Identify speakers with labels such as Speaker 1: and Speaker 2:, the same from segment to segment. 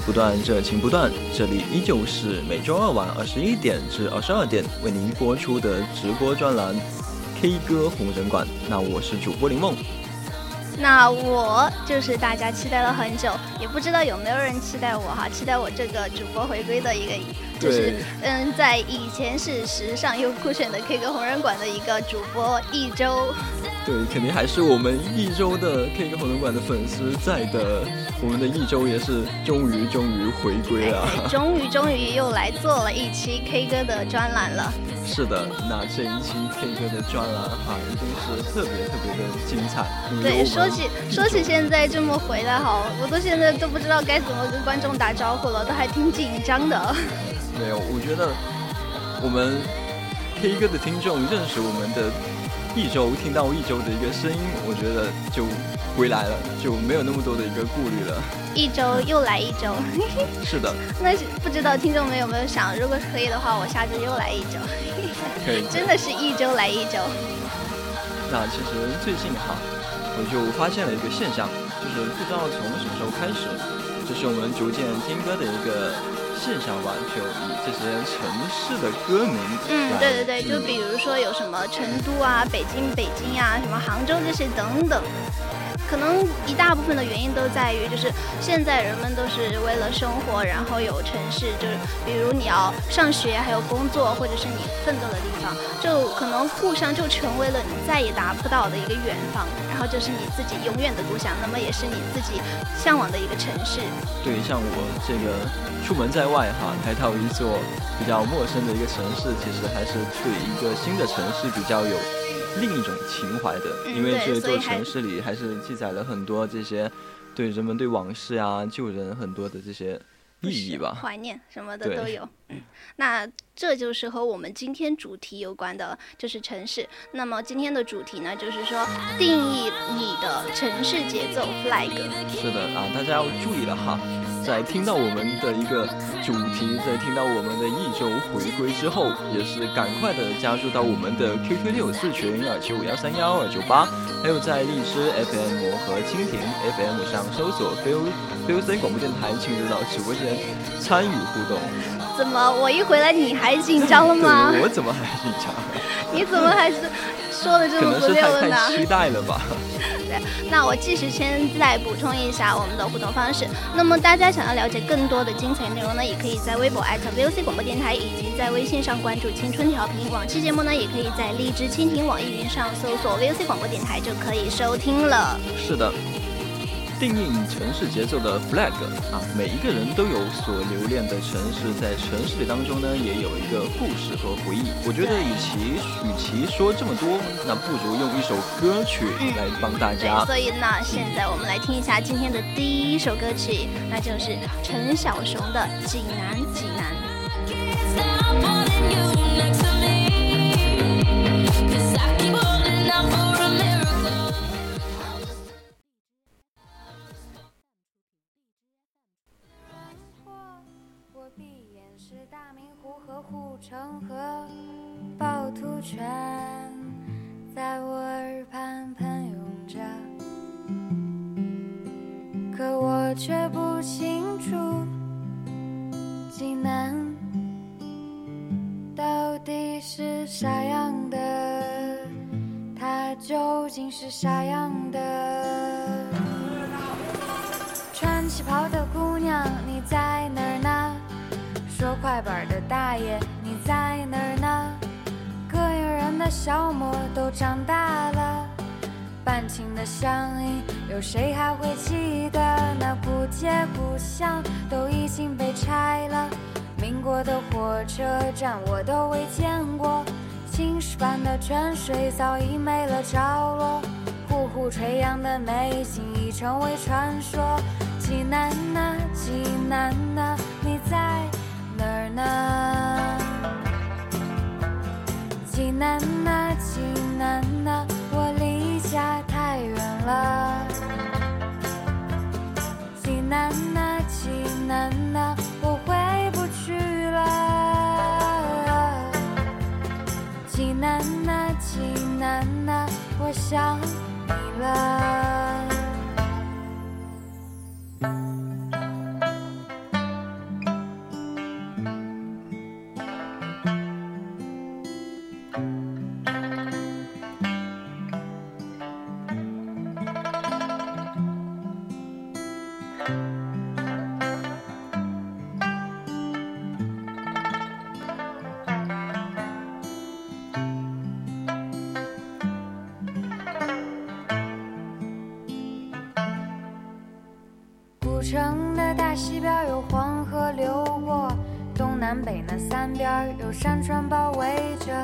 Speaker 1: 不断，热情不断，这里依旧是每周二晚二十一点至二十二点为您播出的直播专栏 K 歌红人馆。那我是主播林梦。
Speaker 2: 那我就是大家期待了很久，也不知道有没有人期待我哈，期待我这个主播回归的一个，就是嗯，在以前是时尚又酷炫的 K 歌红人馆的一个主播一周。
Speaker 1: 对，肯定还是我们一周的 K 歌红人馆的粉丝在的。我们的一周也是终于终于回归了，
Speaker 2: 终于终于又来做了一期 K 歌的专栏了。
Speaker 1: 是的，那这一期 K 歌的专栏哈，一定是特别特别的精彩。
Speaker 2: 对，说起说起现在这么回来哈，我都现在都不知道该怎么跟观众打招呼了，都还挺紧张的。
Speaker 1: 没有，我觉得我们 K 歌的听众认识我们的一周，听到一周的一个声音，我觉得就。回来了就没有那么多的一个顾虑了。
Speaker 2: 一周又来一周，
Speaker 1: 是的。
Speaker 2: 那不知道听众们有没有想，如果可以的话，我下周又来一周。
Speaker 1: 可以。
Speaker 2: 真的是一周来一周。
Speaker 1: 那其实最近哈，我就发现了一个现象，就是不知道从什么时候开始，就是我们逐渐听歌的一个现象吧，就以这些城市的歌名。
Speaker 2: 嗯，对对对，就比如说有什么成都啊、北京、北京啊、什么杭州这些等等。可能一大部分的原因都在于，就是现在人们都是为了生活，然后有城市，就是比如你要上学，还有工作，或者是你奋斗的地方，就可能互相就成为了你再也达不到的一个远方，然后就是你自己永远的故乡，那么也是你自己向往的一个城市。
Speaker 1: 对，像我这个出门在外哈，来到一座比较陌生的一个城市，其实还是对一个新的城市比较有。另一种情怀的，因为这座城市里还是记载了很多这些对人们对往事啊、旧人很多的这些意义吧，
Speaker 2: 怀念什么的都有。那这就是和我们今天主题有关的，就是城市。那么今天的主题呢，就是说定义你的城市节奏 flag。
Speaker 1: 是的啊，大家要注意了哈。在听到我们的一个主题，在听到我们的一周回归之后，也是赶快的加入到我们的 QQ 六四群二七五幺三幺二九八，还有在荔枝 FM 和蜻蜓 FM 上搜索 F F C 广播电台，进入到直播间参与互动。
Speaker 2: 怎么，我一回来你还紧张了吗？
Speaker 1: 我怎么还紧张？
Speaker 2: 你怎么还是？说的这么不溜的呢？
Speaker 1: 期待了吧？
Speaker 2: 那我继续先再补充一下我们的互动方式。那么大家想要了解更多的精彩内容呢，也可以在微博 @VOC 广播电台，以及在微信上关注青春调频。往期节目呢，也可以在荔枝、蜻蜓、网易云上搜索 VOC 广播电台就可以收听了。
Speaker 1: 是的。定义城市节奏的 flag 啊，每一个人都有所留恋的城市，在城市里当中呢，也有一个故事和回忆。我觉得，与其与其说这么多，那不如用一首歌曲来帮大家。
Speaker 2: 所以，呢现在我们来听一下今天的第一首歌曲，那就是陈小熊的《济南济南》。
Speaker 3: 护城河、趵突泉，在我耳畔喷涌着，可我却不清楚，济南到底是啥样的？它究竟是啥样的？穿旗袍的？姑娘，你在？说快板的大爷，你在哪儿呢？膈应人的小魔都长大了，半情的乡音，有谁还会记得？那古街古巷都已经被拆了，民国的火车站我都未见过，青石板的泉水早已没了着落，呼呼垂杨的美景已成为传说。济南呐，济南呐，呢？济南呐，济南呐，我离家太远了。济南呐，济南呐，我回不去了。济南呐，济南呐，我想你了。西边有黄河流过，东南北那三边有山川包围着。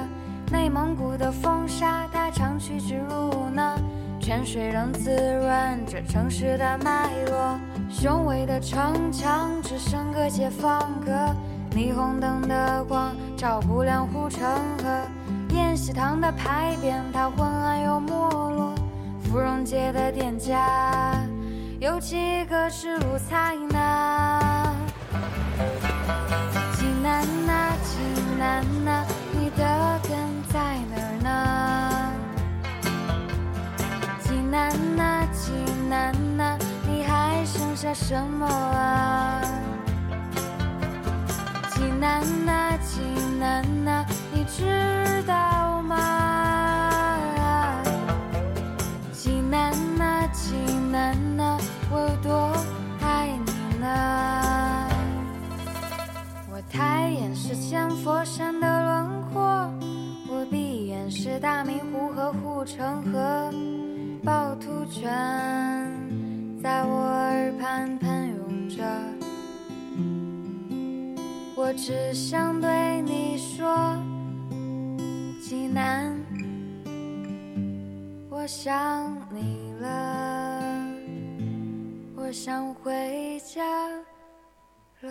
Speaker 3: 内蒙古的风沙它长驱直入呢，泉水仍滋润着城市的脉络。雄伟的城墙只剩个解放阁，霓虹灯的光照不亮护城河。宴喜堂的牌匾它昏暗又没落，芙蓉街的店家。有几个是如菜呢？济南呐，济南呐，你的根在哪儿呢？济南呐，济南呐，你还剩下什么啊？济南呐，济南呐，你知抬眼是千佛山的轮廓，我闭眼是大明湖和护城河，趵突泉在我耳畔喷涌着，我只想对你说，济南。我想你了，我想回家了。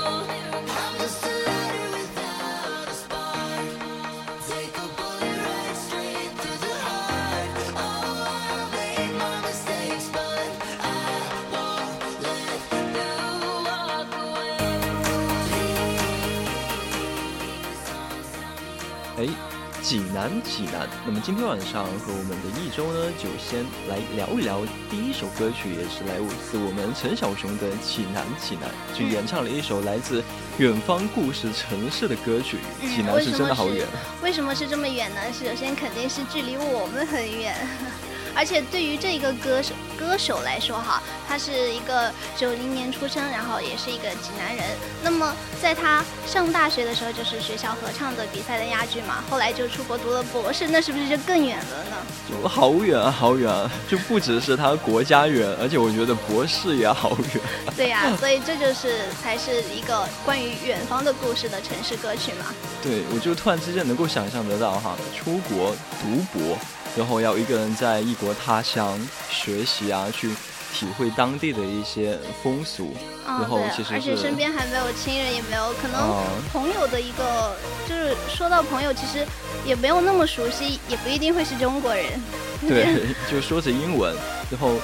Speaker 1: 济南，济南。那么今天晚上和我们的一周呢，就先来聊一聊第一首歌曲，也是来自我们陈小熊的《济南，济南》，就演唱了一首来自远方故事城市的歌曲。济南是真的好远，
Speaker 2: 为什么是这么远呢？是首先肯定是距离我们很远，而且对于这个歌手歌手来说哈，他是一个九零年出生，然后也是一个济南人。那么在他上大学的时候，就是学校合唱的比赛的亚军嘛，后来就出国读了博士，那是不是就更远了呢？
Speaker 1: 就好远啊，好远啊！就不只是他国家远，而且我觉得博士也好远。
Speaker 2: 对呀、所以这就是才是一个关于远方的故事的城市歌曲嘛。
Speaker 1: 对，我就突然之间能够想象得到哈，出国读博，然后要一个人在异国他乡学习啊，去体会当地的一些风俗，
Speaker 2: 啊、
Speaker 1: 然后，其实
Speaker 2: 而且身边还没有亲人，也没有可能
Speaker 1: 啊
Speaker 2: 朋友的一个，就是说到朋友，其实也没有那么熟悉，也不一定会是中国人。
Speaker 1: 对，就说着英文，然后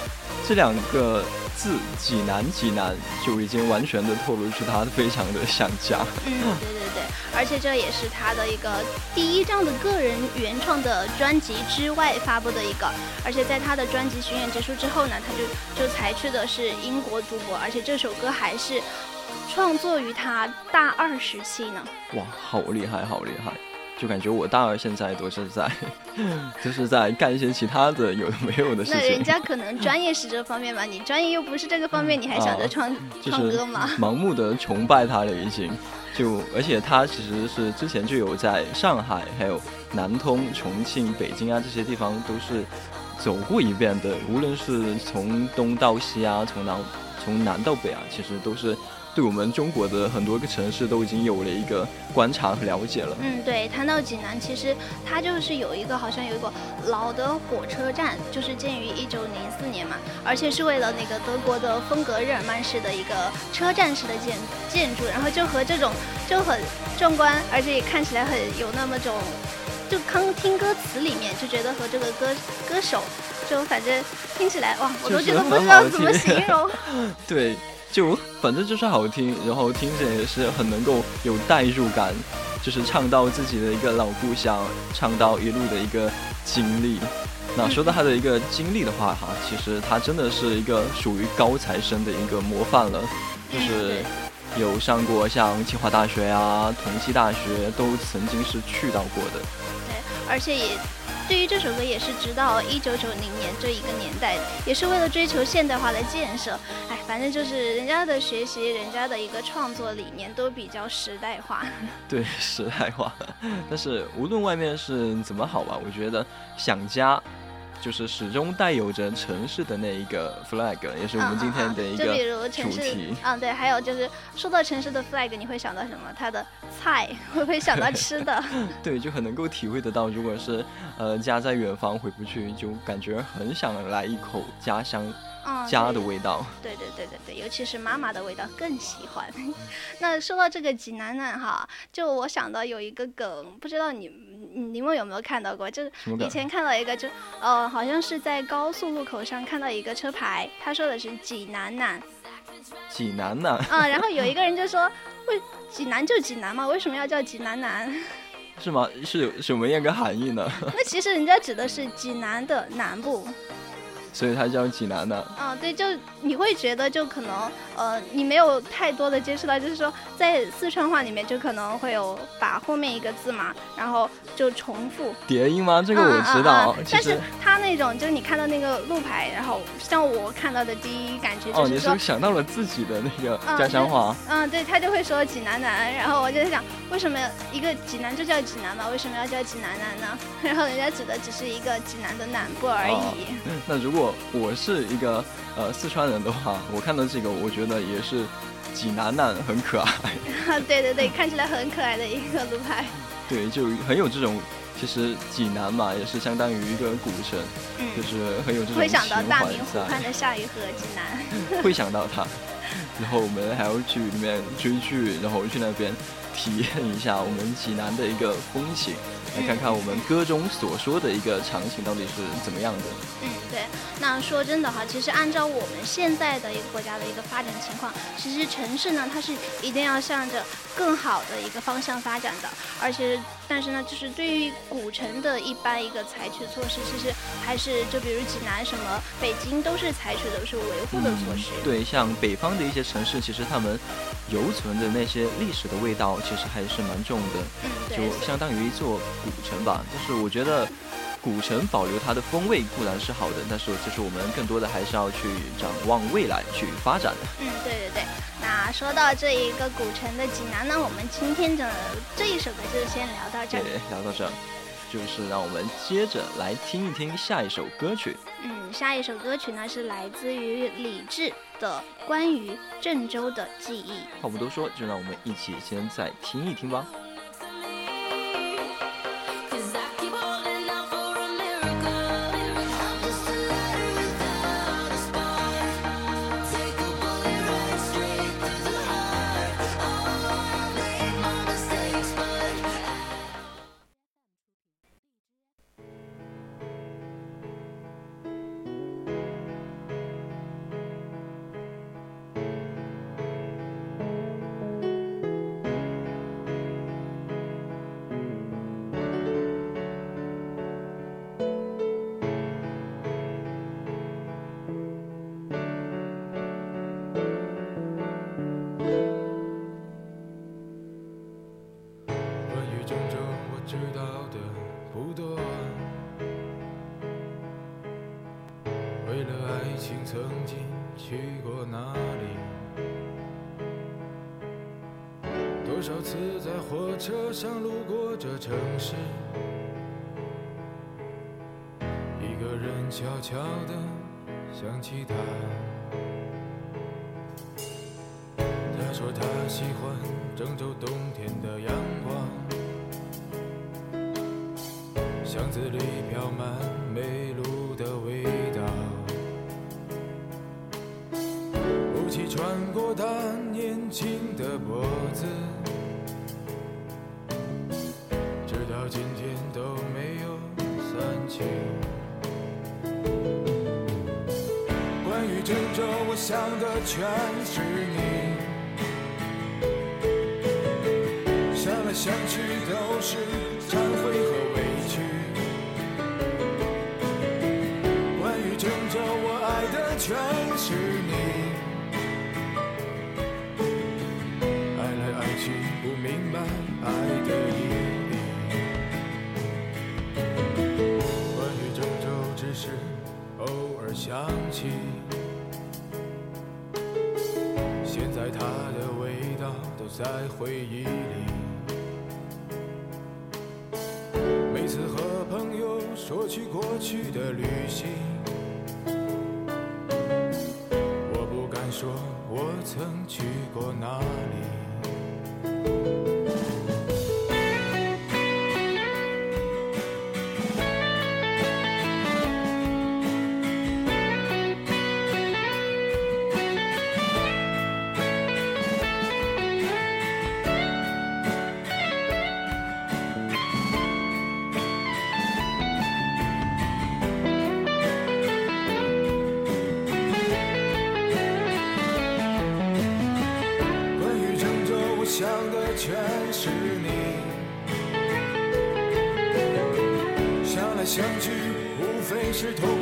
Speaker 1: 这两个字济南济南就已经完全的透露出他非常的想家。
Speaker 2: 嗯，对对对，而且这也是他的一个第一张的个人原创的专辑之外发布的一个，而且在他的专辑巡演结束之后呢，他就就采取的是英国读博，而且这首歌还是创作于他大二时期呢。
Speaker 1: 哇，好厉害，好厉害！就感觉我大二现在都是在，就是在干一些其他的有的没有的事情
Speaker 2: 那人，家 可能专业是这方面吧，你专业又不是这个方面，你还想着唱、唱歌吗？
Speaker 1: 盲目的崇拜他了已经。就而且他其实是之前就有在上海、还有南通、重庆、北京啊这些地方都是走过一遍的，无论是从东到西啊，从南从南到北啊，其实都是对我们中国的很多个城市都已经有了一个观察和了解了。
Speaker 2: 嗯，对，谈到济南，其实它就是有一个好像有一个老的火车站，就是建于一九零四年嘛，而且是为了那个德国的风格日耳曼式的一个车站式的建建筑，然后就和这种就很壮观，而且也看起来很有那么种，就刚听歌词里面就觉得和这个歌歌手就反正听起来哇，我都觉得不知道怎么形容。
Speaker 1: 对，就反正就是好听，然后听着也是很能够有代入感，就是唱到自己的一个老故乡，唱到一路的一个经历。那说到他的一个经历的话，哈，其实他真的是一个属于高材生的一个模范了，就是有上过像清华大学啊、同济大学，都曾经是去到过的。
Speaker 2: 对，而且也对于这首歌也是直到一九九零年这一个年代，也是为了追求现代化的建设。哎，反正就是人家的学习，人家的一个创作理念都比较时代化。
Speaker 1: 对，时代化。但是无论外面是怎么好吧，我觉得想家。就是始终带有着城市的那一个 flag，也是我们今天的一个
Speaker 2: 如城市
Speaker 1: 主题。，
Speaker 2: 嗯，对，还有就是说到城市的 flag，你会想到什么？它的菜，会不会想到吃的？
Speaker 1: 对，就很能够体会得到，如果是呃家在远方回不去，就感觉很想来一口家乡
Speaker 2: 嗯，
Speaker 1: 家的味道。
Speaker 2: 对对对对对，尤其是妈妈的味道更喜欢。那说到这个济南南哈，就我想到有一个梗，不知道你你你们有没有看到过？就是以前看到一个就，呃，好像是在高速路口上看到一个车牌，他说的是济南南
Speaker 1: 济南南、
Speaker 2: 啊，然后有一个人就说，为济南就济南嘛，为什么要叫济南南？
Speaker 1: 是吗？是有什么样个含义呢？
Speaker 2: 那其实人家指的是济南的南部。
Speaker 1: 所以它叫济南的、
Speaker 2: 啊，对，就你会觉得就可能呃，你没有太多的接触到，就是说在四川话里面就可能会有把后面一个字嘛，然后就重复。
Speaker 1: 叠音吗？这个
Speaker 2: 嗯
Speaker 1: 我知道。
Speaker 2: 嗯嗯嗯但是它那种就是你看到那个路牌，然后像我看到的第一感觉就
Speaker 1: 哦，你
Speaker 2: 是
Speaker 1: 想到了自己的那个
Speaker 2: 嗯
Speaker 1: 家乡话。
Speaker 2: 嗯，对他就会说济南南，然后我就在想，为什么一个济南就叫济南嘛？为什么要叫济南南呢？然后人家指的只是一个济南的南部而
Speaker 1: 哦
Speaker 2: 已。
Speaker 1: 那如果我是一个呃四川人的话，我看到这个，我觉得也是济南南很可爱，
Speaker 2: 对对对，看起来很可爱的一个路牌。
Speaker 1: 对，就很有这种。其实济南嘛，也是相当于一个古城，
Speaker 2: 嗯，
Speaker 1: 就是很有这种
Speaker 2: 会想到大明湖畔，的夏雨荷济南。
Speaker 1: 会想到它。然后我们还要去里面追剧，然后去那边体验一下我们济南的一个风情，来看看我们歌中所说的一个场景到底是怎么样的。
Speaker 2: 嗯，对。那说真的哈，其实按照我们现在的一个国家的一个发展情况，其实城市呢，它是一定要向着更好的一个方向发展的。而且，但是呢，就是对于古城的一般一个采取措施，其实还是就比如济南什么北京都是采取的是维护的措施。
Speaker 1: 对，像北方的一些城市，其实他们犹存的那些历史的味道，其实还是蛮重的，
Speaker 2: 嗯，
Speaker 1: 就相当于一座古城吧。就是我觉得。古城保留它的风味固然是好的，但是就是我们更多的还是要去展望未来，去发展的。
Speaker 2: 嗯，对对对。那说到这一个古城的济南呢，我们今天的这一首歌就先聊到这
Speaker 1: 对。，聊到这儿，就是让我们接着来听一听下一首歌曲。
Speaker 2: 嗯，下一首歌曲呢是来自于李志的《关于郑州的记忆》。
Speaker 1: 话不多说，就让我们一起先再听一听吧。
Speaker 4: 曾经去过哪里？多少次在火车上路过这城市，一个人悄悄地想起他。他说他喜欢郑州冬天的阳光，巷子里飘满梅想的全是你。想来想去都是在回忆里。每次和朋友说起过去的旅行，我不敢说我曾去过哪里。是痛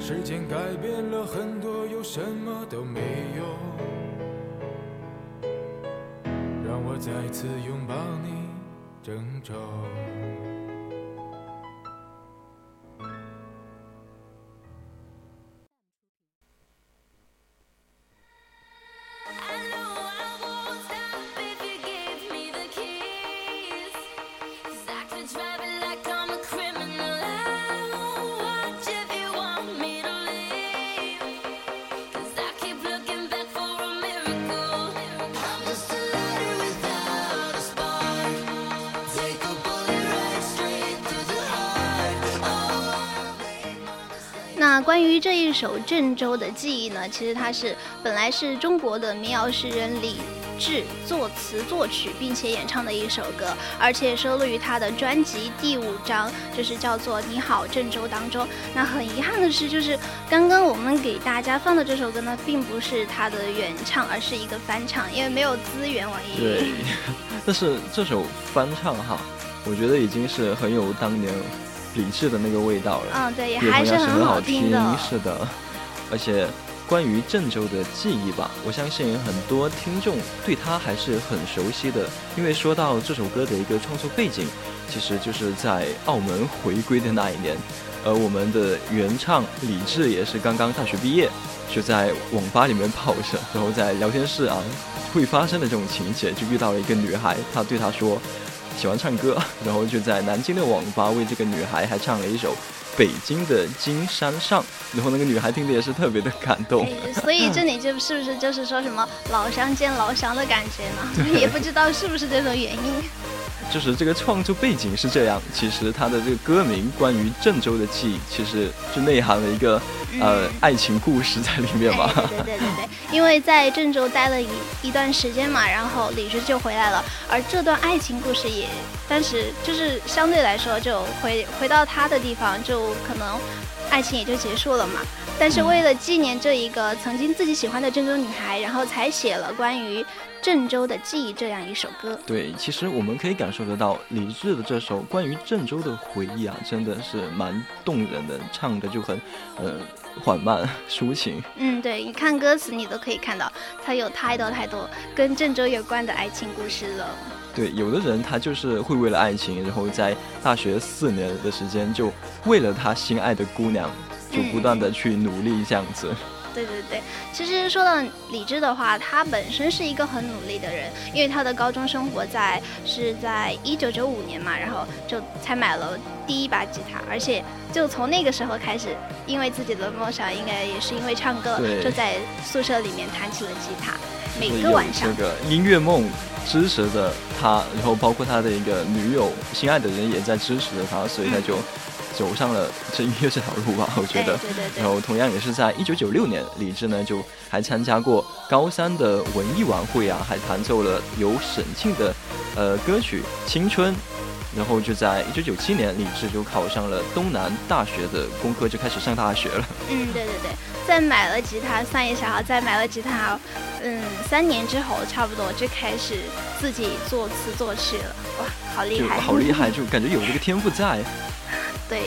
Speaker 4: 时间改变了很多，又什么都没有。让我再次拥抱你，郑州。
Speaker 2: 这首《郑州的记忆》呢，其实它是本来是中国的民谣诗人李志作词作曲，并且演唱的一首歌，而且收录于他的专辑第五章，就是叫做《你好郑州》当中。那很遗憾的是，就是刚刚我们给大家放的这首歌呢，并不是他的原唱，而是一个翻唱，因为没有资源。网易
Speaker 1: 对。但是这首翻唱哈，我觉得已经是很有当年李志的那个味道了。
Speaker 2: 嗯，对，也还是很
Speaker 1: 很好听。是的。而且关于郑州的记忆吧，我相信很多听众对他还是很熟悉的，因为说到这首歌的一个创作背景，其实就是在澳门回归的那一年，而我们的原唱李志也是刚刚大学毕业，就在网吧里面泡着，然后在聊天室啊会发生的这种情节，就遇到了一个女孩，他对他说喜欢唱歌，然后就在南京的网吧为这个女孩还唱了一首。北京的金山上，然后那个女孩听的也是特别的感动。
Speaker 2: 哎所以这里就是不是就是说什么老乡见老乡的感觉呢？也不知道是不是这种原因。
Speaker 1: 就是这个创作背景是这样，其实他的这个歌名关于郑州的记忆，其实就内涵了一个呃
Speaker 2: 嗯
Speaker 1: 爱情故事在里面
Speaker 2: 吧。对对对对，因为在郑州待了一一段时间嘛，然后李志就回来了，而这段爱情故事也当时就是相对来说就回回到他的地方，就可能爱情也就结束了嘛。但是为了纪念这一个曾经自己喜欢的郑州女孩，然后才写了关于郑州的记忆这样一首歌。
Speaker 1: 对，其实我们可以感受得到李志的这首关于郑州的回忆啊，真的是蛮动人的，唱的就很呃缓慢 抒情。
Speaker 2: 嗯，对，你看歌词，你都可以看到，它有太多太多跟郑州有关的爱情故事了。
Speaker 1: 对，有的人他就是会为了爱情，然后在大学四年的时间，就为了他心爱的姑娘，就不断的去努力这样子。
Speaker 2: 对对对，其实说到李志的话，他本身是一个很努力的人，因为他的高中生活在是在一九九五年嘛，然后就才买了第一把吉他，而且就从那个时候开始，因为自己的梦想，应该也是因为唱歌，就在宿舍里面弹起了吉他，每个晚上
Speaker 1: 这。个音乐梦支持着他，然后包括他的一个女友、心爱的人也在支持着他，所以他就走上了这音乐这条路吧。我觉
Speaker 2: 哎，
Speaker 1: 得。
Speaker 2: 对对对
Speaker 1: 然，后同样也是在一九九六年，李志呢就还参加过高三的文艺晚会啊，还弹奏了由沈庆的呃歌曲《青春》。然后就在一九九七年，李志就考上了东南大学的工科，就开始上大学了。
Speaker 2: 嗯，对对对，再买了吉他，算一下哈，再买了吉他，嗯，三年之后差不多就开始自己作词作曲了，哇，好厉害，
Speaker 1: 好厉害，就感觉有这个天赋在。
Speaker 2: 对，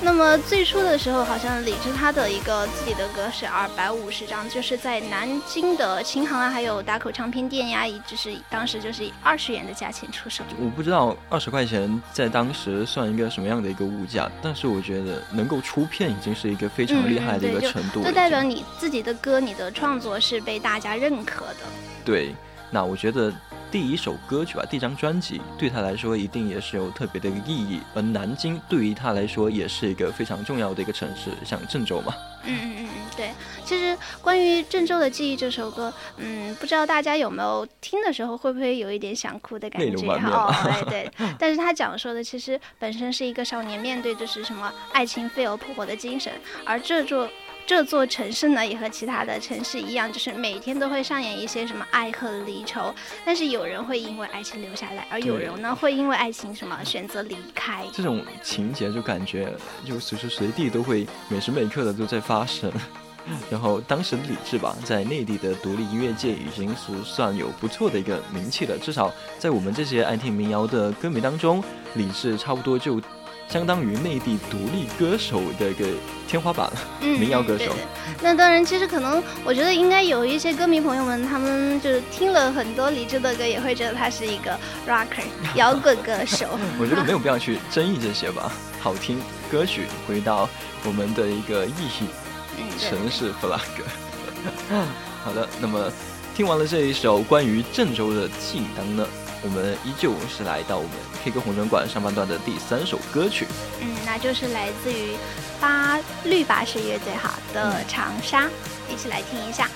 Speaker 2: 那么最初的时候，好像李志他的一个自己的歌是二百五十张，就是在南京的琴行啊，还有打口唱片店呀，以就是当时就是以二十元的价钱出售。
Speaker 1: 我不知道二十块钱在当时算一个什么样的一个物价，但是我觉得能够出片已经是一个非常厉害的一个程度了。
Speaker 2: 就代表你自己的歌、你的创作是被大家认可的。
Speaker 1: 对。那我觉得第一首歌曲吧，第一张专辑对他来说一定也是有特别的一个意义，而南京对于他来说也是一个非常重要的一个城市，像郑州嘛。
Speaker 2: 嗯嗯嗯嗯，对。其实关于《郑州的记忆》这首歌，嗯，不知道大家有没有听的时候会不会有一点想哭的感
Speaker 1: 泪
Speaker 2: 觉？
Speaker 1: 流满面
Speaker 2: 哦
Speaker 1: 吧，
Speaker 2: 哎对。但是他讲说的其实本身是一个少年面对就是什么爱情飞蛾扑火的精神，而这座。这座城市呢，也和其他的城市一样，就是每天都会上演一些什么爱恨离愁，但是有人会因为爱情留下来，而有人呢会因为爱情什么选择离开。
Speaker 1: 这种情节就感觉就随时随地都会每时每刻的都在发生。然后当时的李志吧，在内地的独立音乐界已经是算有不错的一个名气了，至少在我们这些爱听民谣的歌迷当中，李志差不多就相当于内地独立歌手的一个天花板民谣歌手
Speaker 2: 那当然，其实可能我觉得应该有一些歌迷朋友们，他们就是听了很多李志的歌，也会觉得他是一个 rocker 摇滚歌手。
Speaker 1: 我觉得没有必要去争议这些吧，好听歌曲回到我们的一个意义。
Speaker 2: 嗯，
Speaker 1: 城市 flag。好的，那么听完了这一首关于郑州的记忆当呢，我们依旧是来到我们 K 歌红人馆上半段的第三首歌曲。
Speaker 2: 嗯，那就是来自于八绿巴士乐队哈的
Speaker 1: 嗯《
Speaker 2: 长沙》，一起来听一下。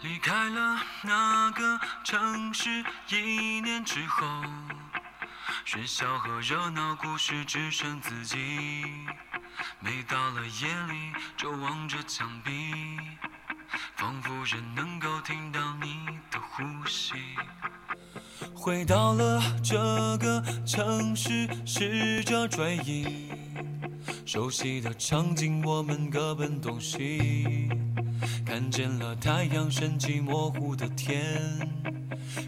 Speaker 5: 离开了那个城市一年之后，喧嚣和热闹故事只剩自己。每到了夜里，就望着墙壁，仿佛仍能够听到你的呼吸。回到了这个城市，试着追忆熟悉的场景，我们各奔东西。看见了太阳升起模糊的天，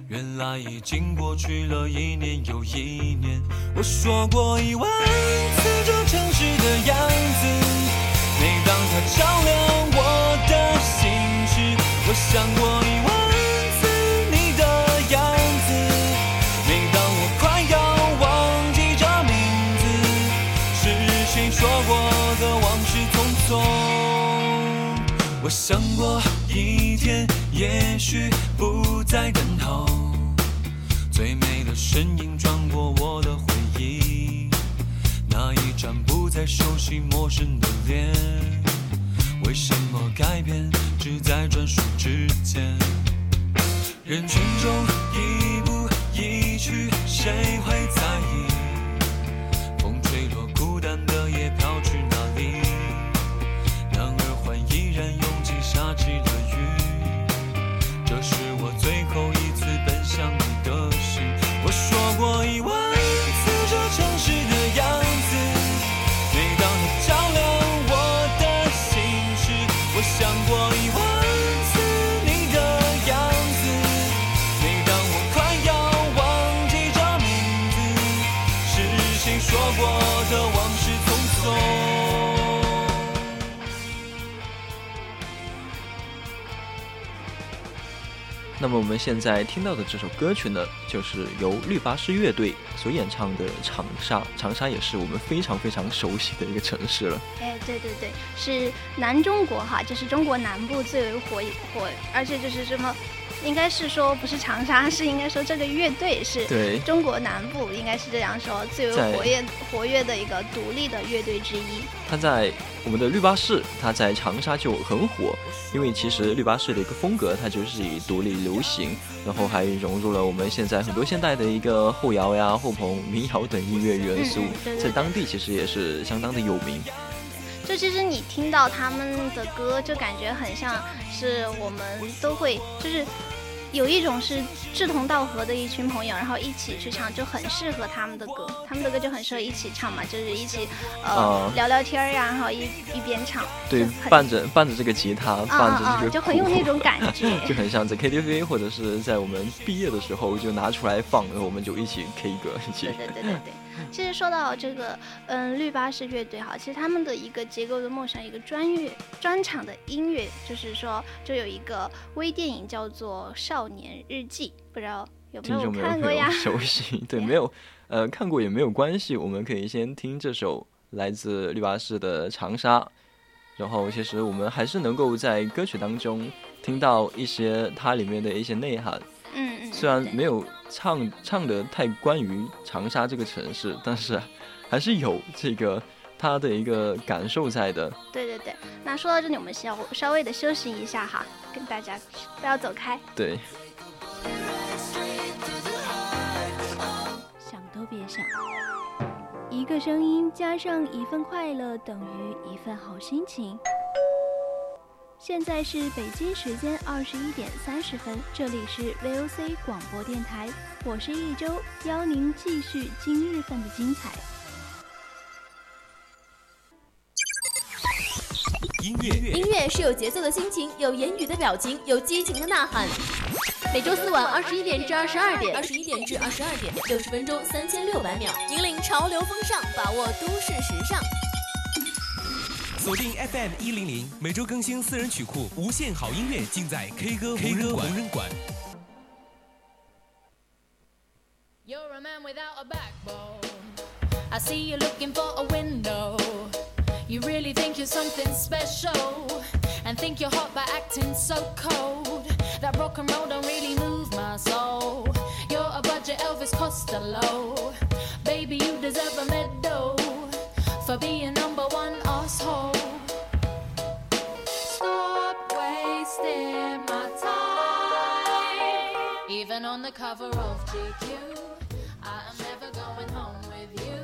Speaker 5: 原来已经过去了一年又一年。我说过一万次这城市的样子，每当它照亮我的心事，我想过一万想过一天，也许不再等候，最美的身影转过我的回忆，那一张不再熟悉陌生的脸，为什么改变只在转瞬之间？人群中一步一趋，谁会在意？
Speaker 1: 那么我们现在听到的这首歌曲呢，就是由绿巴士乐队所演唱的《长沙》。长沙也是我们非常非常熟悉的一个城市了。
Speaker 2: 哎，对对对，是南中国哈，就是中国南部最为火火，而且就是什么，应该是说不是长沙，是应该说这个乐队是
Speaker 1: 对
Speaker 2: 中国南部应该是这样说最为活跃活跃的一个独立的乐队之一。
Speaker 1: 它在我们的绿巴士，它在长沙就很火，因为其实绿巴士的一个风格，它就是以独立流行，然后还融入了我们现在很多现代的一个后摇呀、后朋、民谣等音乐元素
Speaker 2: 嗯嗯对，对
Speaker 1: 在当地其实也是相当的有名。
Speaker 2: 就其实你听到他们的歌，就感觉很像是我们都会，就是有一种是志同道合的一群朋友，然后一起去唱，就很适合他们的歌。他们的歌就很适合一起唱嘛，就是一起呃、
Speaker 1: 啊
Speaker 2: 聊聊天儿呀，然后一一边唱，
Speaker 1: 对伴着伴着这个吉他，
Speaker 2: 啊
Speaker 1: 伴着这个
Speaker 2: 就很有那种感 觉。
Speaker 1: 就很像在 KTV 或者是在我们毕业的时候就拿出来放，然后我们就一起 K 歌，一起
Speaker 2: 对对对对对。其实说到这个，嗯，绿巴士乐队哈，其实他们的一个结构的梦想，一个专乐专场的音乐，就是说，就有一个微电影叫做《少年日记》，不知道有没有看过呀？
Speaker 1: 熟悉？对，没有，呃，看过也没有关系，我们可以先听这首来自绿巴士的《长沙》，然后其实我们还是能够在歌曲当中听到一些它里面的一些内涵，
Speaker 2: 嗯嗯，
Speaker 1: 虽然没有唱唱的太关于长沙这个城市，但是 还是有这个他的一个感受在的。
Speaker 2: 对对对。那说到这里，我们稍稍微的休息一下哈，跟大家不要走开，
Speaker 1: 对，
Speaker 2: 想都别想。一个声音加上一份快乐等于一份好心情。现在是北京时间二十一点三十分，这里是 VOC 广播电台，我是一周，邀您继续今日份的精彩。
Speaker 6: 音乐
Speaker 7: 音乐是有节奏的心情，有言语的表情，有激情的呐喊。每周四晚二十一点至二十二点，二十一点至二十二点，六十分钟三千六百秒，引领潮流风尚，把握都市时尚。
Speaker 6: 锁定 FM 一零零，每周更新私人曲库，无限好音乐尽在 K 歌 K 歌无人馆。
Speaker 8: You're a man without a backbone. I see you looking for a window. You really think you're something special and think you're hot by acting so cold. That rock and roll don't really move my soul. You're a budget Elvis Costello. Baby, you deserve a medal for being on the cover of GQ, I am never going home with you.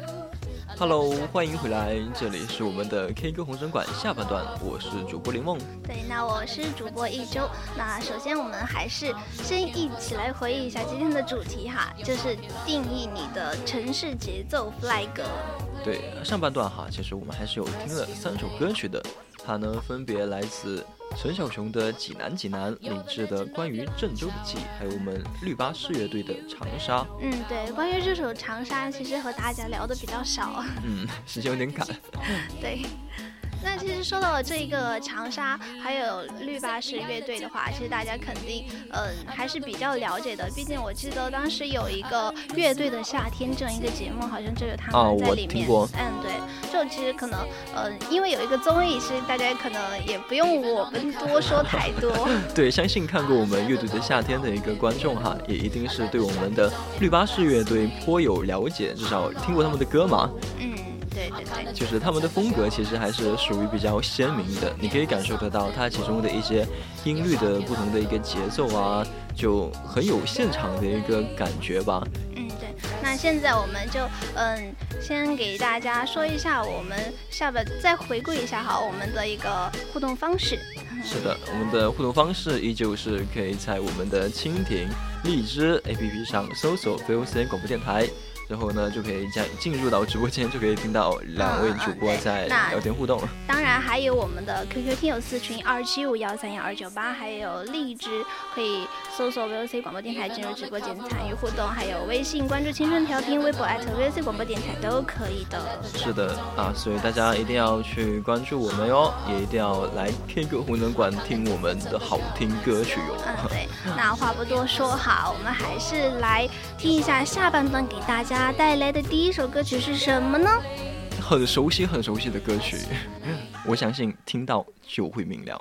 Speaker 1: Hello，欢迎回来，这里是我们的 K 歌红声馆下半段，我是主播林梦。
Speaker 2: 对，那我是主播一周。那首先我们还是先一起来回忆一下今天的主题哈，就是定义你的城市节奏 flag。
Speaker 1: 对，上半段哈，其实我们还是有听了三首歌曲的，它呢分别来自陈小熊的《济南济南》，李志的关于郑州的记，还有我们绿巴士乐队的《长沙》。
Speaker 2: 嗯，对，关于这首《长沙》，其实和大家聊的比较少。
Speaker 1: 嗯，时间有点赶。
Speaker 2: 对，那其实说到这一个长沙还有绿巴士乐队的话，其实大家肯定嗯还是比较了解的。毕竟我记得当时有一个乐队的夏天这样一个节目，好像就有他
Speaker 1: 啊我
Speaker 2: 们在里面。
Speaker 1: 听过
Speaker 2: 嗯，对，就其实可能呃，因为有一个综艺，其实大家可能也不用我们多说太多。
Speaker 1: 对，相信看过我们乐队的夏天的一个观众哈，也一定是对我们的绿巴士乐队颇有了解，至少听过他们的歌嘛。
Speaker 2: 嗯，对对对。
Speaker 1: 就是他们的风格其实还是属于比较鲜明的，你可以感受得到它其中的一些音律的不同的一个节奏啊，就很有现场的一个感觉吧。
Speaker 2: 嗯，对。那现在我们就嗯，先给大家说一下我们下边再回顾一下哈我们的一个互动方式。
Speaker 1: 是的，我们的互动方式依旧是可以在我们的蜻蜓、荔枝 APP 上搜索 VOC 广播电台，然后呢就可以加进入到直播间，就可以听到两位主播在聊天互动。
Speaker 2: 当然还有我们的 QQ 听友四群二七五幺三幺二九八，还有荔枝可以搜索 VOC 广播电台进入直播间参与互动，还有微信关注青春调频，微博艾特 VOC 广播电台都可以的。
Speaker 1: 是的啊，所以大家一定要去关注我们哟，也一定要来 K 歌红人馆听我们的好听歌曲哟。
Speaker 2: 嗯，对。那话不多说哈，我们还是来听一下下半段给大家带来的第一首歌曲是什么呢？
Speaker 1: 很熟悉、很熟悉的歌曲，我相信听到就会明了。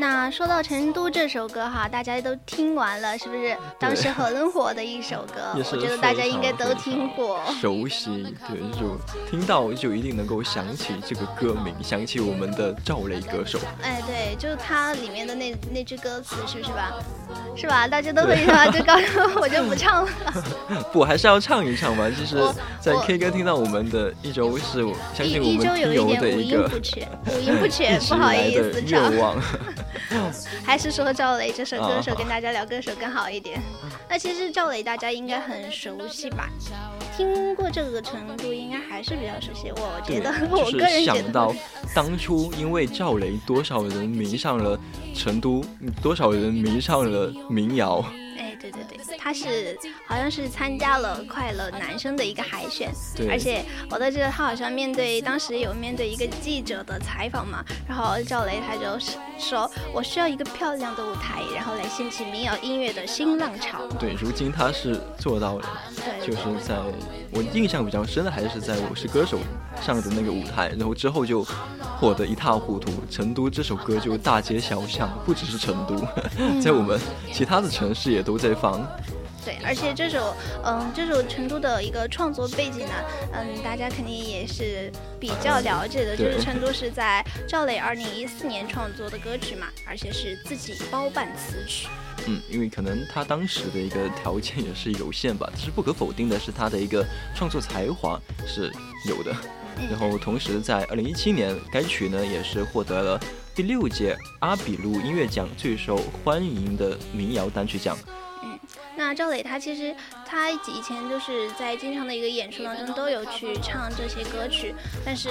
Speaker 2: 那说到《成都》这首歌哈，大家都听完了，是不是？当时很火的一首歌，
Speaker 1: 也是
Speaker 2: 我觉得大家应该都听过。
Speaker 1: 熟悉，对，就听到就一定能够想起这个歌名，想起我们的赵雷歌手。
Speaker 2: 哎，对，就是它里面的那那句歌词，是不是吧？是吧？大家都会是吧？就刚刚我就不唱了。
Speaker 1: 不，还是要唱一唱嘛。其实，在 K 歌听到我们的一周是，我相
Speaker 2: 一
Speaker 1: 信我
Speaker 2: 一周有一
Speaker 1: 们听友
Speaker 2: 点五音
Speaker 1: 的一个
Speaker 2: 不全，五音不全 不好意思唱。
Speaker 1: 愿望。
Speaker 2: 还是说赵雷这首歌手
Speaker 1: 啊
Speaker 2: 跟大家聊歌手更好一点。那其实赵雷大家应该很熟悉吧？听过这个程度应该还是比较熟悉。我觉得，我
Speaker 1: 就
Speaker 2: 个人
Speaker 1: 想
Speaker 2: 得
Speaker 1: 到当初因为赵雷，多少人迷上了成都，多少人迷上了民谣。
Speaker 2: 哎，对对对，他是好像是参加了快乐男生的一个海选，
Speaker 1: 对
Speaker 2: 而且我都记得他好像面对当时有面对一个记者的采访嘛，然后赵雷他就是说我需要一个漂亮的舞台，然后来掀起民谣音乐的新浪潮。
Speaker 1: 对，如今他是做到了，
Speaker 2: 对
Speaker 1: 就是在我印象比较深的还是在《我是歌手》上的那个舞台，然后之后就火得一塌糊涂，成都这首歌就大街小巷，不只是成都，在我们其他的城市也都在放。
Speaker 2: 对，而且这首，嗯，这首成都的一个创作背景呢，嗯，大家肯定也是比较了解的，就是成都是在赵雷二零一四年创作的歌曲嘛，而且是自己包办词曲。
Speaker 1: 嗯，因为可能他当时的一个条件也是有限吧，但是不可否定的是他的一个创作才华是有的。然后同时在二零一七年，该曲呢也是获得了第六届阿比路音乐奖最受欢迎的民谣单曲奖。
Speaker 2: 那赵磊他其实他以前就是在经常的一个演出当中都有去唱这些歌曲，但是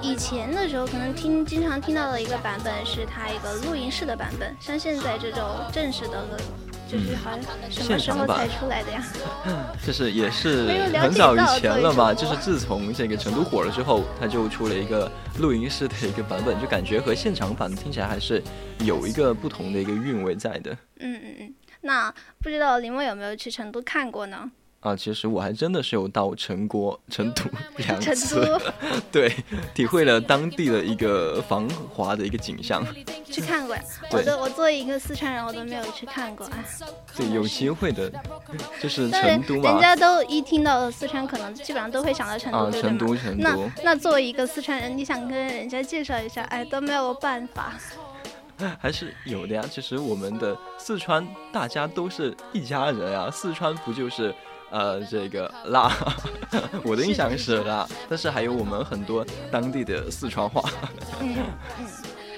Speaker 2: 以前的时候可能听经常听到的一个版本是他一个录音室的版本，像现在这种正式的，就是好像什么时候才出来的呀？
Speaker 1: 就是也是很早以前了吧，就是自从这个成都火了之后，他就出了一个录音室的一个版本，就感觉和现场版听起来还是有一个不同的一个韵味在的。
Speaker 2: 嗯嗯嗯。那不知道林梦有没有去成都看过呢？
Speaker 1: 啊，其实我还真的是有到成国、成都两
Speaker 2: 成
Speaker 1: 次，
Speaker 2: 都
Speaker 1: 对，体会了当地的一个繁华的一个景象。
Speaker 2: 去看过呀，我
Speaker 1: 对
Speaker 2: 都我作为一个四川人，我都没有去看过。哎，
Speaker 1: 对，有机会的，就是成都嘛，
Speaker 2: 人家都一听到四川，可能基本上都会想到成都，
Speaker 1: 啊，
Speaker 2: 对不对？
Speaker 1: 成都，成
Speaker 2: 那。那作为一个四川人，你想跟人家介绍一下，哎，都没有办法。
Speaker 1: 还是有的呀。其实我们的四川，大家都是一家人啊。四川不就是呃这个辣？我的印象是辣，但是还有我们很多当地的四川话。
Speaker 2: 嗯 嗯。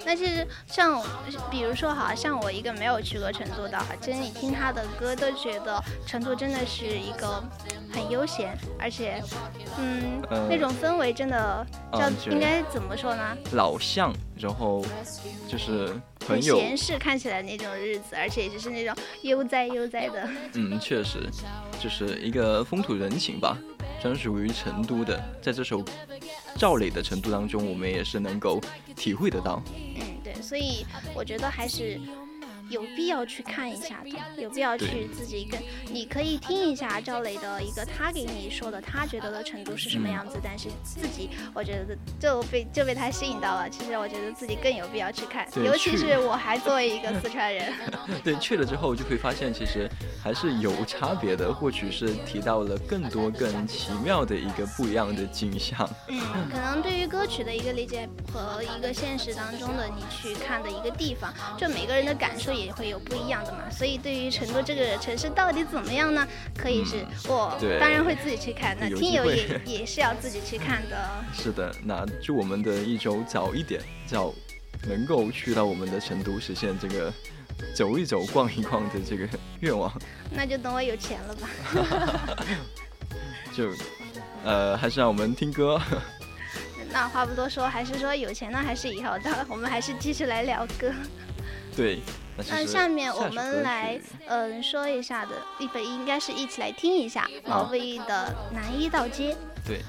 Speaker 2: 那其实像，比如说哈，像我一个没有去过成都的哈，其实你听他的歌都觉得成都真的是一个很悠闲，而且，嗯，
Speaker 1: 呃
Speaker 2: 那种氛围真的叫、
Speaker 1: 嗯
Speaker 2: 应该怎么说呢？
Speaker 1: 老巷，然后就是很
Speaker 2: 闲适，看起来那种日子，而且就是那种悠哉悠哉的。
Speaker 1: 嗯，确实，就是一个风土人情吧，专属于成都的。在这首赵磊的《成都》当中，我们也是能够体会得到。
Speaker 2: 嗯，对，所以我觉得还是有必要去看一下的，有必要去自己跟你可以听一下赵磊的一个他给你说的，他觉得的成都是什么样子，但是自己我觉得就被就被他吸引到了。其实我觉得自己更有必要去看，尤其是我还作为一个四川人，
Speaker 1: 对，去了之后就会发现，其实还是有差别的，或许是提到了更多更奇妙的一个不一样的景象。
Speaker 2: 嗯，可能对于歌曲的一个理解和一个现实当中的你去看的一个地方，就每个人的感受也会有不一样的嘛。所以对于成都这个城市到底怎么样呢？可以是我
Speaker 1: 对
Speaker 2: 当然会自己去看，那听友也 也是要自己去看的。
Speaker 1: 是的，那祝我们的一周早一点，叫能够去到我们的成都，实现这个走一走、逛一逛的这个愿望。
Speaker 2: 那就等我有钱了吧。
Speaker 1: 就，呃，还是让我们听歌。
Speaker 2: 那话不多说，还是说有钱呢，还是以后的？我们还是继续来聊歌。
Speaker 1: 对，那
Speaker 2: 下面我们来
Speaker 1: 曲
Speaker 2: 嗯说一下的，一本应该是一起来听一下毛不易的《南一道街》。
Speaker 1: 对。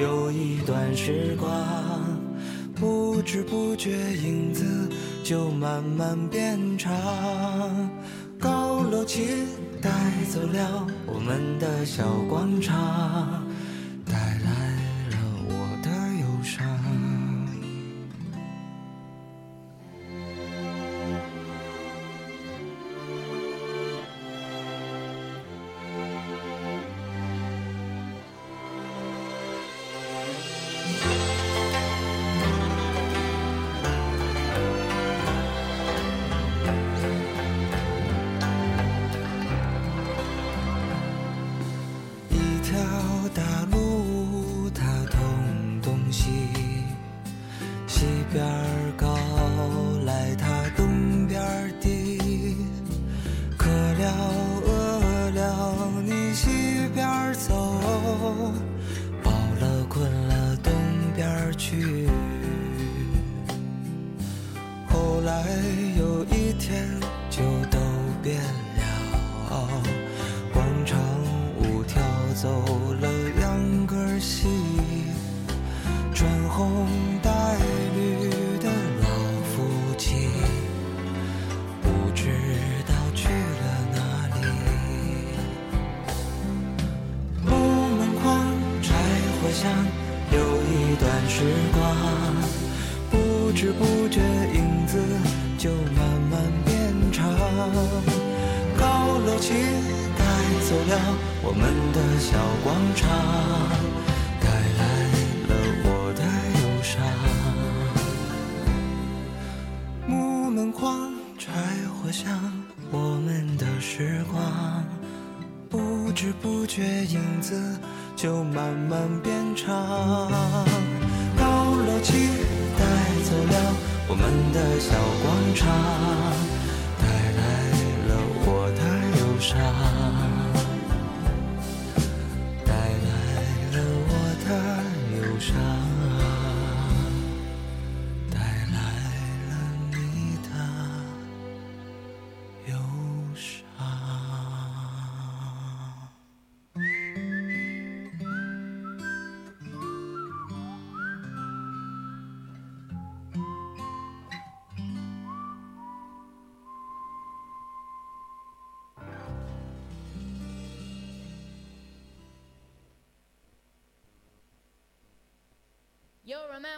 Speaker 9: 有一段时光，不知不觉影子就慢慢变长。高楼起带走了我们的小广场，慢慢变长，高楼起带走了我们的小广场，带来了我的忧伤。木门框柴火香，我们的时光，不知不觉影子就慢慢变长。高楼起带走了我们的小广场，带来了我的忧伤，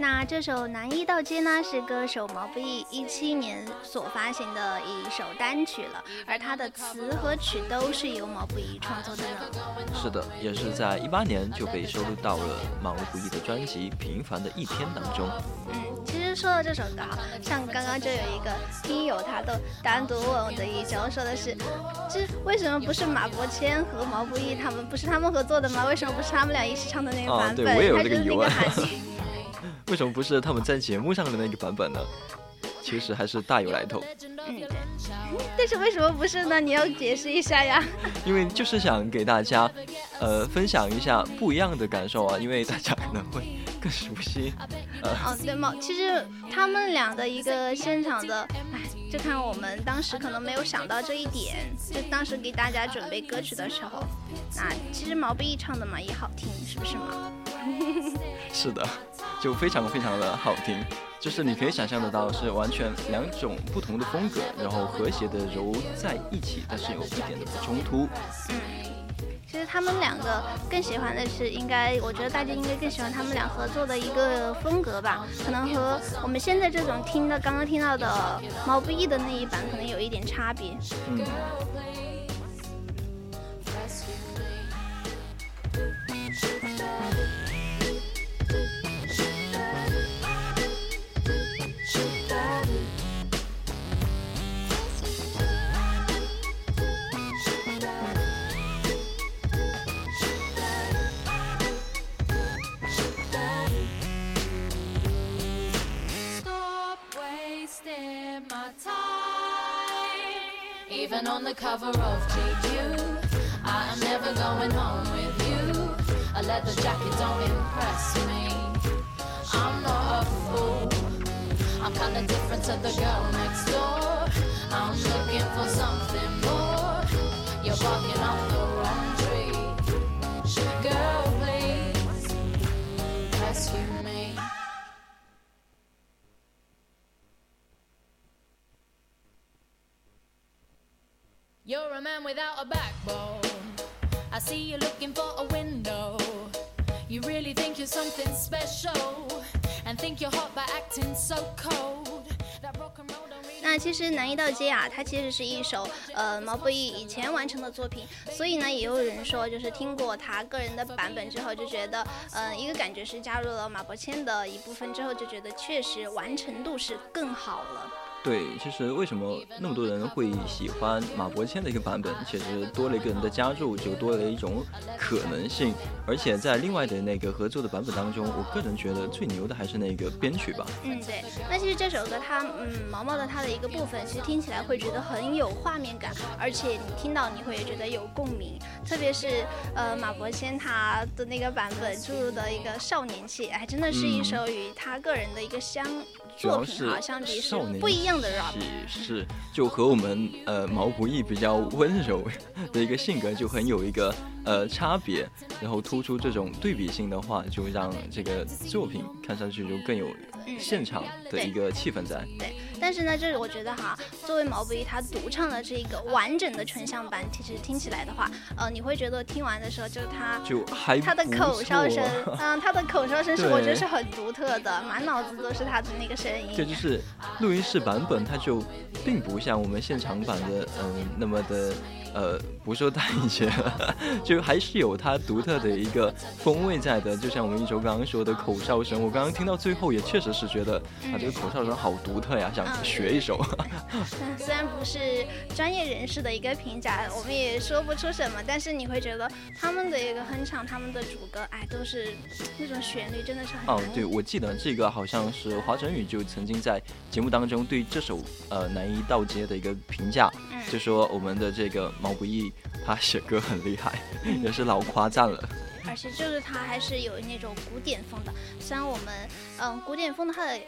Speaker 2: 那这首《南一道街》呢，是歌手毛不易一七年所发行的一首单曲了，而它的词和曲都是由毛不易创作的呢。
Speaker 1: 是的，也是在一八年就被收录到了毛不易的专辑《平凡的一天》当中。
Speaker 2: 嗯，其实说到这首歌哈，像刚刚就有一个听友他都单独问我的一周，说的是，这为什么不是马伯骞和毛不易他们不是他们合作的吗？为什么不是他们俩一起唱的那个
Speaker 1: 啊
Speaker 2: 版本？
Speaker 1: 对我也有这个疑问。为什么不是他们在节目上的那个版本呢？其实还是大有来头，
Speaker 2: 嗯，对。但是为什么不是呢？你要解释一下呀。
Speaker 1: 因为就是想给大家，呃，分享一下不一样的感受啊，因为大家可能会更熟悉，呃，
Speaker 2: 哦，对吗？其实他们俩的一个现场的，哎，就看我们当时可能没有想到这一点，就当时给大家准备歌曲的时候，那其实毛不易唱的嘛也好听，是不是嘛？
Speaker 1: 是的，就非常非常的好听，就是你可以想象得到是完全两种不同的风格，然后和谐的揉在一起，但是有一点的不冲突。
Speaker 2: 其实他们两个更喜欢的是，应该我觉得大家应该更喜欢他们俩合作的一个风格吧，可能和我们现在这种听的刚刚听到的毛不易的那一版可能有一点差别。
Speaker 1: 嗯，
Speaker 8: Even on the cover of GQ, I am never going home with you. A leather jacket don't impress me. I'm not a fool. I'm kinda different to the girl next door. I'm looking for something more. You're walking up the man without a backbone. I see you looking for a window. You really think you're something special and think you're hot by acting so cold. That rock and roll don't really
Speaker 2: 那其实《南一道街》啊，它其实是一首呃毛不易以前完成的作品，所以呢，也有人说，就是听过他个人的版本之后，就觉得，呃，一个感觉是加入了马伯骞的一部分之后，就觉得确实完成度是更好了。
Speaker 1: 对，其实为什么那么多人会喜欢马伯骞的一个版本？其实多了一个人的加入，就多了一种可能性。而且在另外的那个合作的版本当中，我个人觉得最牛的还是那个编曲吧。
Speaker 2: 嗯，对。那其实这首歌它，嗯，毛毛的它的一个部分，其实听起来会觉得很有画面感，而且你听到你会觉得有共鸣。特别是呃马伯骞他的那个版本注入的一个少年气，哎，真的是一首与他个人的一个相作品哈相比是
Speaker 1: 少年
Speaker 2: 不一样的 rap。
Speaker 1: 是是，就和我们呃毛不易比较温柔的一个性格就很有一个呃差别，然后突出这种对比性的话，就让这个作品看上去就更有现场的一个气氛在。
Speaker 2: 对，但是呢，就是我觉得哈，作为毛不易他独唱的这一个完整的纯享版，其实听起来的话，呃，你会觉得听完的时候，就是他
Speaker 1: 就还
Speaker 2: 他的口哨声，嗯，他的口哨声是我觉得是很独特的，满脑子都是他的那个声音。
Speaker 1: 这就是录音室版本，它就并不像我们现场版的，嗯，那么的，呃，不受待见，就还是有它独特的一个风味在的。就像我们一周刚刚说的口哨声，我刚刚听到最后也确实是觉得啊，这个口哨声好独特呀，想学一首。
Speaker 2: 嗯 虽然不是专业人士的一个评价，我们也说不出什么，但是你会觉得他们的一个哼唱，他们的主歌，哎，都是那种旋律，真的是很
Speaker 1: 哦，对，我记得这个好像是华晨宇就曾经在节目当中对这首呃《南一道街》的一个评价，
Speaker 2: 嗯
Speaker 1: 就说我们的这个毛不易他写歌很厉害，
Speaker 2: 嗯
Speaker 1: 也是老夸赞了。
Speaker 2: 而且就是他还是有那种古典风的，虽然我们嗯古典风的它的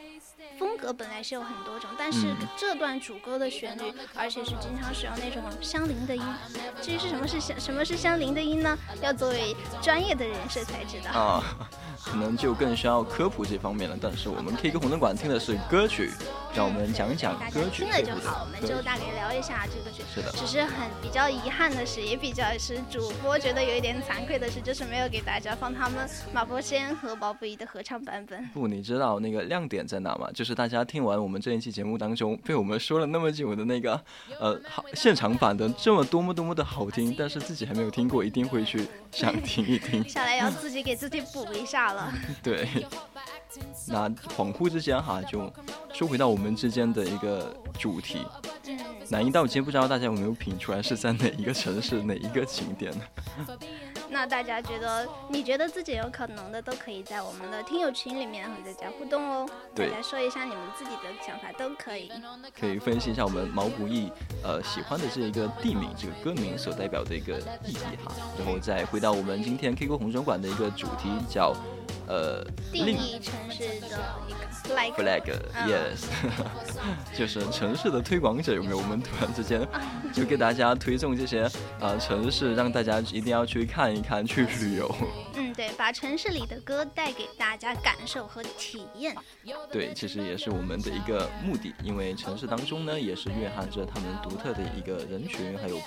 Speaker 2: 风格本来是有很多种，但是
Speaker 1: 嗯
Speaker 2: 这段主歌的旋律，而且是经常使用那种相邻的音。至于是什么是相什么是相邻的音呢？要作为专业的人士才知道。
Speaker 1: 啊，可能就更需要科普这方面了。但是我们 K 歌红灯馆听的是歌曲，让我们讲讲歌曲
Speaker 2: 听了就好，我们。就大概聊一下这个曲。
Speaker 1: 是的
Speaker 2: 只是很比较遗憾的是，也比较是主播觉得有一点惭愧的是，就是没有给大家放他们马伯骞和毛不易的合唱版本。
Speaker 1: 不，你知道那个亮点在哪吗？就是大家听完我们这一期节目当中被我们说了那么久的那个，呃，好现场版的这么多么多么的好听，但是自己还没有听过，一定会去想听一听。
Speaker 2: 下来要自己给自己补一下了。
Speaker 1: 对，那恍惚之间哈，就说回到我们之间的一个主题。
Speaker 2: 嗯，
Speaker 1: 南一道街，不知道大家有没有品出来是在哪一个城市、哪一个景点呢？
Speaker 2: 那大家觉得，你觉得自己有可能的，都可以在我们的听友群里面和大家互动哦。大
Speaker 1: 对
Speaker 2: 家说一下你们自己的想法都可以。
Speaker 1: 可以分析一下我们毛不易呃喜欢的这一个地名，这个歌名所代表的一个意义哈。然后再回到我们今天 K 歌红专馆的一个主题，叫呃
Speaker 2: 定义城市的一个 flag。
Speaker 1: flag
Speaker 2: 嗯
Speaker 1: yes，就是城市的推广者有没有？我们突然之间就给大家推送这些呃城市，让大家一定要去看一看，去旅游。
Speaker 2: 嗯，对，把城市里的歌带给大家感受和体验。
Speaker 1: 对，其实也是我们的一个目的，因为城市当中呢，也是蕴含着他们独特的一个人群还有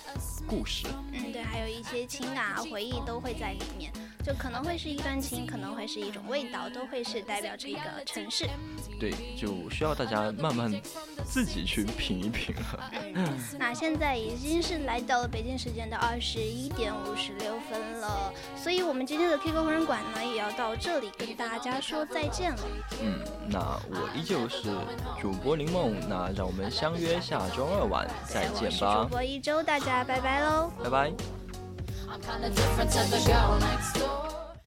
Speaker 1: 故事。
Speaker 2: 嗯，对，还有一些情感啊、回忆都会在里面，就可能会是一段情，可能会是一种味道，都会是代表着一个城市。
Speaker 1: 对，就需要大家慢慢自己去品一品了。
Speaker 2: 嗯，那现在已经是来到了北京时间的二十一点五十六分了，所以我们今天的 K 歌红人馆呢，也要到这里跟大家说再见了。
Speaker 1: 嗯，那我依旧是主播林梦，那让我们相约下周二晚再见吧
Speaker 2: 主，播一周，大家拜拜喽。
Speaker 1: 拜拜。